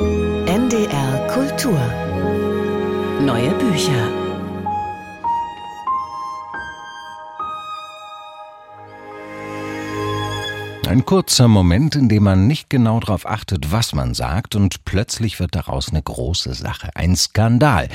NDR Kultur. Neue Bücher. Ein kurzer Moment, in dem man nicht genau darauf achtet, was man sagt, und plötzlich wird daraus eine große Sache, ein Skandal.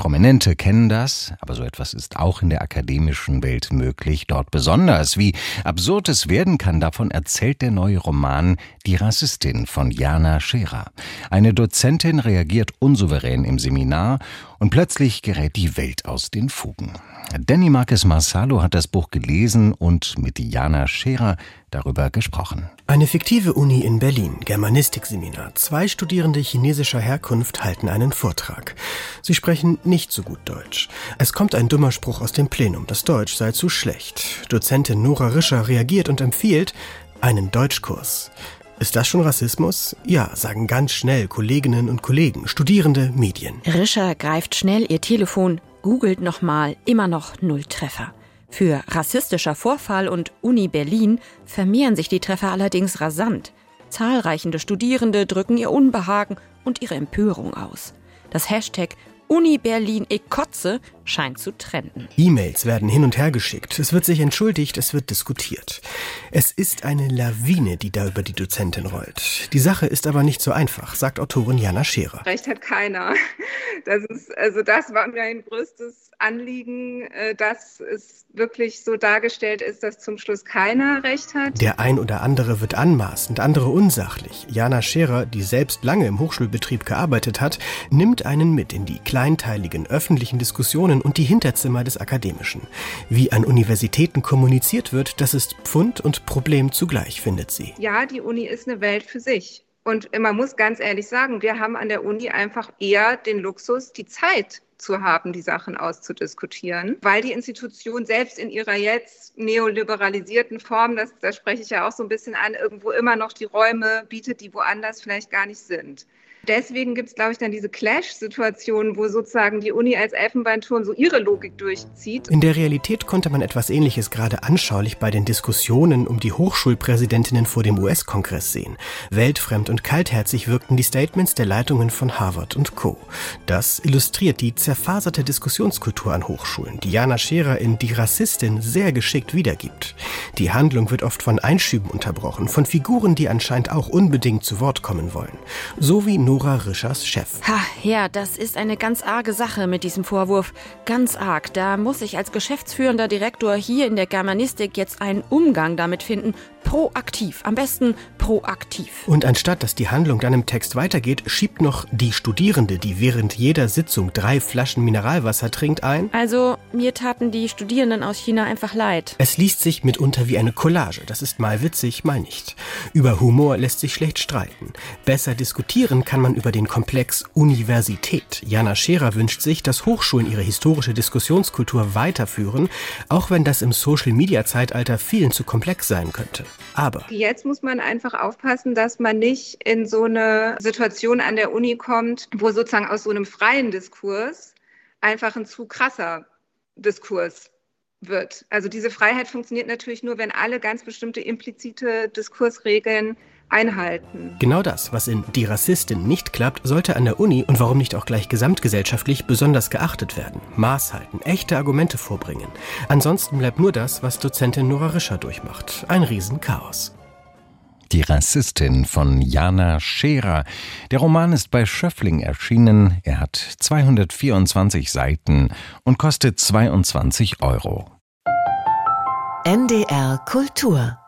Prominente kennen das, aber so etwas ist auch in der akademischen Welt möglich, dort besonders. Wie absurd es werden kann, davon erzählt der neue Roman Die Rassistin von Jana Scherer. Eine Dozentin reagiert unsouverän im Seminar und plötzlich gerät die Welt aus den Fugen. Danny Marquez Marsalo hat das Buch gelesen und mit Jana Scherer darüber gesprochen. Eine fiktive Uni in Berlin, Germanistikseminar. Zwei Studierende chinesischer Herkunft halten einen Vortrag. Sie sprechen nicht so gut Deutsch. Es kommt ein dummer Spruch aus dem Plenum, das Deutsch sei zu schlecht. Dozentin Nora Rischer reagiert und empfiehlt einen Deutschkurs. Ist das schon Rassismus? Ja, sagen ganz schnell Kolleginnen und Kollegen, Studierende, Medien. Rischer greift schnell ihr Telefon, googelt nochmal, immer noch null Treffer. Für rassistischer Vorfall und Uni Berlin vermehren sich die Treffer allerdings rasant. Zahlreichende Studierende drücken ihr Unbehagen und ihre Empörung aus. Das Hashtag Uni Berlin Ekotze scheint zu trenden. E-Mails werden hin und her geschickt. Es wird sich entschuldigt, es wird diskutiert. Es ist eine Lawine, die da über die Dozentin rollt. Die Sache ist aber nicht so einfach, sagt Autorin Jana Scherer. Recht hat keiner. Das ist, also das war mir ein größtes Anliegen, äh, dass es wirklich so dargestellt ist, dass zum Schluss keiner Recht hat. Der ein oder andere wird anmaßend, andere unsachlich. Jana Scherer, die selbst lange im Hochschulbetrieb gearbeitet hat, nimmt einen mit in die kleinteiligen öffentlichen Diskussionen und die Hinterzimmer des Akademischen. Wie an Universitäten kommuniziert wird, das ist Pfund und Problem zugleich, findet sie. Ja, die Uni ist eine Welt für sich. Und man muss ganz ehrlich sagen, wir haben an der Uni einfach eher den Luxus, die Zeit zu haben, die Sachen auszudiskutieren, weil die Institution selbst in ihrer jetzt neoliberalisierten Form, das, das spreche ich ja auch so ein bisschen an, irgendwo immer noch die Räume bietet, die woanders vielleicht gar nicht sind. Deswegen gibt es, glaube ich, dann diese Clash-Situationen, wo sozusagen die Uni als Elfenbeinturm so ihre Logik durchzieht. In der Realität konnte man etwas Ähnliches gerade anschaulich bei den Diskussionen um die Hochschulpräsidentinnen vor dem US-Kongress sehen. Weltfremd und kaltherzig wirkten die Statements der Leitungen von Harvard und Co. Das illustriert die zerfaserte Diskussionskultur an Hochschulen, die Jana Scherer in Die Rassistin sehr geschickt wiedergibt. Die Handlung wird oft von Einschüben unterbrochen, von Figuren, die anscheinend auch unbedingt zu Wort kommen wollen. So wie Nora Rischers Chef. Ha, ja, das ist eine ganz arge Sache mit diesem Vorwurf. Ganz arg. Da muss ich als geschäftsführender Direktor hier in der Germanistik jetzt einen Umgang damit finden. Proaktiv. Am besten proaktiv. Und anstatt dass die Handlung dann im Text weitergeht, schiebt noch die Studierende, die während jeder Sitzung drei Flaschen Mineralwasser trinkt, ein. Also, mir taten die Studierenden aus China einfach leid. Es liest sich mitunter wie eine Collage. Das ist mal witzig, mal nicht. Über Humor lässt sich schlecht streiten. Besser diskutieren kann man über den Komplex Universität. Jana Scherer wünscht sich, dass Hochschulen ihre historische Diskussionskultur weiterführen, auch wenn das im Social-Media-Zeitalter vielen zu komplex sein könnte. Aber jetzt muss man einfach aufpassen, dass man nicht in so eine Situation an der Uni kommt, wo sozusagen aus so einem freien Diskurs einfach ein zu krasser Diskurs wird. Also diese Freiheit funktioniert natürlich nur, wenn alle ganz bestimmte implizite Diskursregeln einhalten. Genau das, was in Die Rassistin nicht klappt, sollte an der Uni und warum nicht auch gleich gesamtgesellschaftlich besonders geachtet werden. Maß halten, echte Argumente vorbringen. Ansonsten bleibt nur das, was Dozentin Nora Rischer durchmacht. Ein Riesenchaos. Die Rassistin von Jana Scherer. Der Roman ist bei Schöffling erschienen. Er hat 224 Seiten und kostet 22 Euro. NDR Kultur